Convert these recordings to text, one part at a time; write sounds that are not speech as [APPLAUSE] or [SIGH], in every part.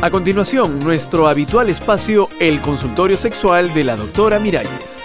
A continuación, nuestro habitual espacio, el consultorio sexual de la doctora Miralles.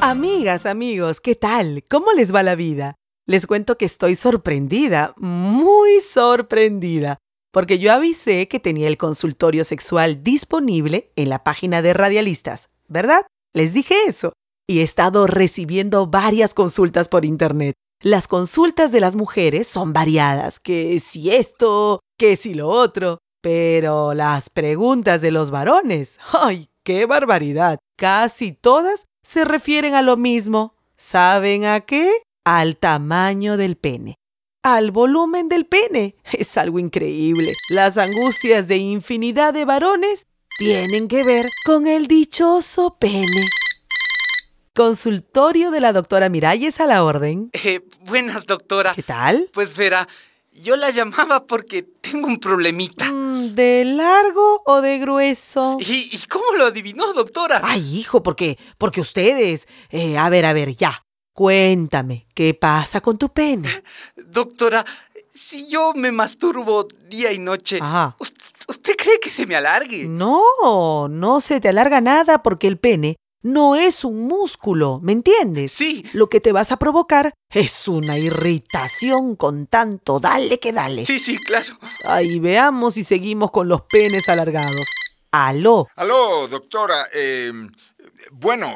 Amigas, amigos, ¿qué tal? ¿Cómo les va la vida? Les cuento que estoy sorprendida, muy sorprendida, porque yo avisé que tenía el consultorio sexual disponible en la página de Radialistas, ¿verdad? Les dije eso. Y he estado recibiendo varias consultas por internet. Las consultas de las mujeres son variadas, que si esto, que si lo otro, pero las preguntas de los varones, ¡ay, qué barbaridad! Casi todas se refieren a lo mismo. ¿Saben a qué? Al tamaño del pene. Al volumen del pene. Es algo increíble. Las angustias de infinidad de varones tienen que ver con el dichoso pene. Consultorio de la doctora Miralles a la orden. Eh, buenas, doctora. ¿Qué tal? Pues verá, yo la llamaba porque tengo un problemita. Mm, ¿De largo o de grueso? ¿Y, y cómo lo adivinó, doctora? Ay, hijo, porque, porque ustedes... Eh, a ver, a ver, ya. Cuéntame, ¿qué pasa con tu pene? [LAUGHS] Doctora, si yo me masturbo día y noche, Ajá. ¿usted, usted cree que se me alargue? No, no se te alarga nada porque el pene no es un músculo, ¿me entiendes? Sí. Lo que te vas a provocar es una irritación con tanto dale que dale. Sí, sí, claro. Ay, veamos si seguimos con los penes alargados. Aló. Aló, doctora. eh, bueno,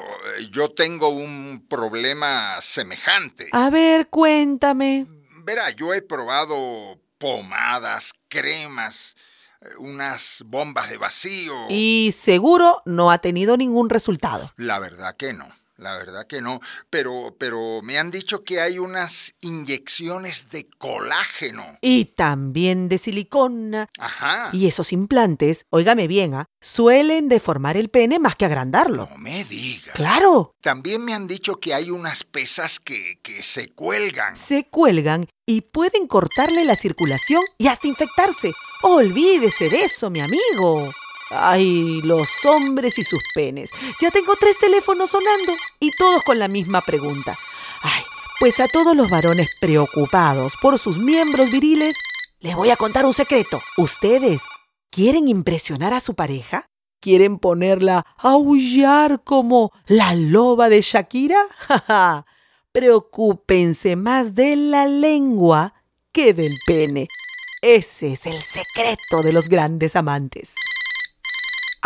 yo tengo un problema semejante. A ver, cuéntame. Verá, yo he probado pomadas, cremas, unas bombas de vacío. Y seguro no ha tenido ningún resultado. La verdad que no. La verdad que no, pero, pero me han dicho que hay unas inyecciones de colágeno. Y también de silicona. Ajá. Y esos implantes, óigame bien, ¿ah? suelen deformar el pene más que agrandarlo. No me diga. Claro, También me han dicho que hay unas pesas que, que se cuelgan. se cuelgan y pueden cortarle la circulación y hasta infectarse. Olvídese de eso, mi amigo. Ay, los hombres y sus penes. Ya tengo tres teléfonos sonando y todos con la misma pregunta. Ay, pues a todos los varones preocupados por sus miembros viriles, les voy a contar un secreto. ¿Ustedes quieren impresionar a su pareja? ¿Quieren ponerla a aullar como la loba de Shakira? ¡Ja! [LAUGHS] Preocúpense más de la lengua que del pene. Ese es el secreto de los grandes amantes.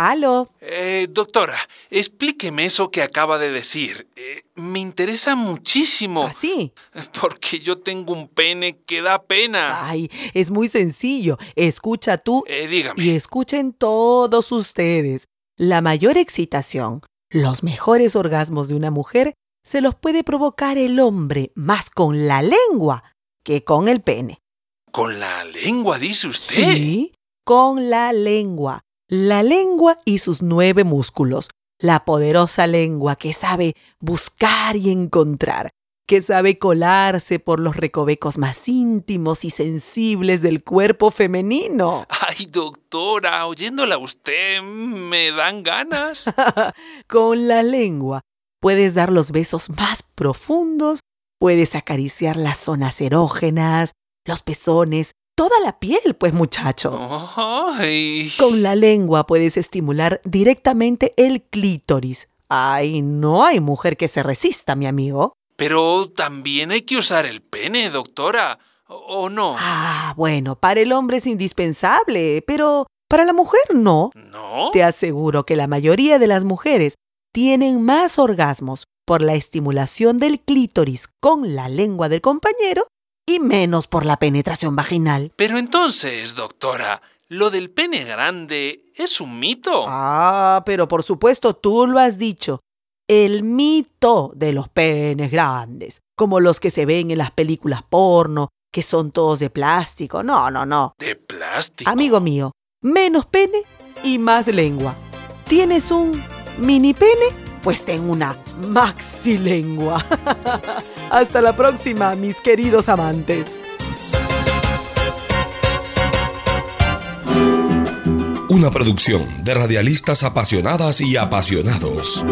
¿Aló? Eh, doctora, explíqueme eso que acaba de decir. Eh, me interesa muchísimo. ¿Así? Porque yo tengo un pene que da pena. Ay, es muy sencillo. Escucha tú Eh, dígame. y escuchen todos ustedes. La mayor excitación, los mejores orgasmos de una mujer, se los puede provocar el hombre más con la lengua que con el pene. ¿Con la lengua, dice usted? Sí, con la lengua. La lengua y sus nueve músculos. La poderosa lengua que sabe buscar y encontrar, que sabe colarse por los recovecos más íntimos y sensibles del cuerpo femenino. [LAUGHS] Ay, doctora, oyéndola usted, me dan ganas. [LAUGHS] Con la lengua puedes dar los besos más profundos, puedes acariciar las zonas erógenas, los pezones, toda la piel, pues muchacho. Ay. Con la lengua puedes estimular directamente el clítoris. Ay, no hay mujer que se resista, mi amigo. Pero también hay que usar el pene, doctora. ¿O no? Ah, bueno, para el hombre es indispensable, pero para la mujer no. ¿No? Te aseguro que la mayoría de las mujeres tienen más orgasmos por la estimulación del clítoris con la lengua del compañero y menos por la penetración vaginal. Pero entonces, doctora, ¿lo del pene grande es un mito? Ah, pero por supuesto tú lo has dicho. El mito de los penes grandes, como los que se ven en las películas porno, que son todos de plástico. No, no, no. ¿De plástico? Amigo mío, menos pene y más lengua. ¿Tienes un mini pene? Pues ten una maxi lengua. [LAUGHS] Hasta la próxima, mis queridos amantes. Una producción de radialistas apasionadas y apasionados.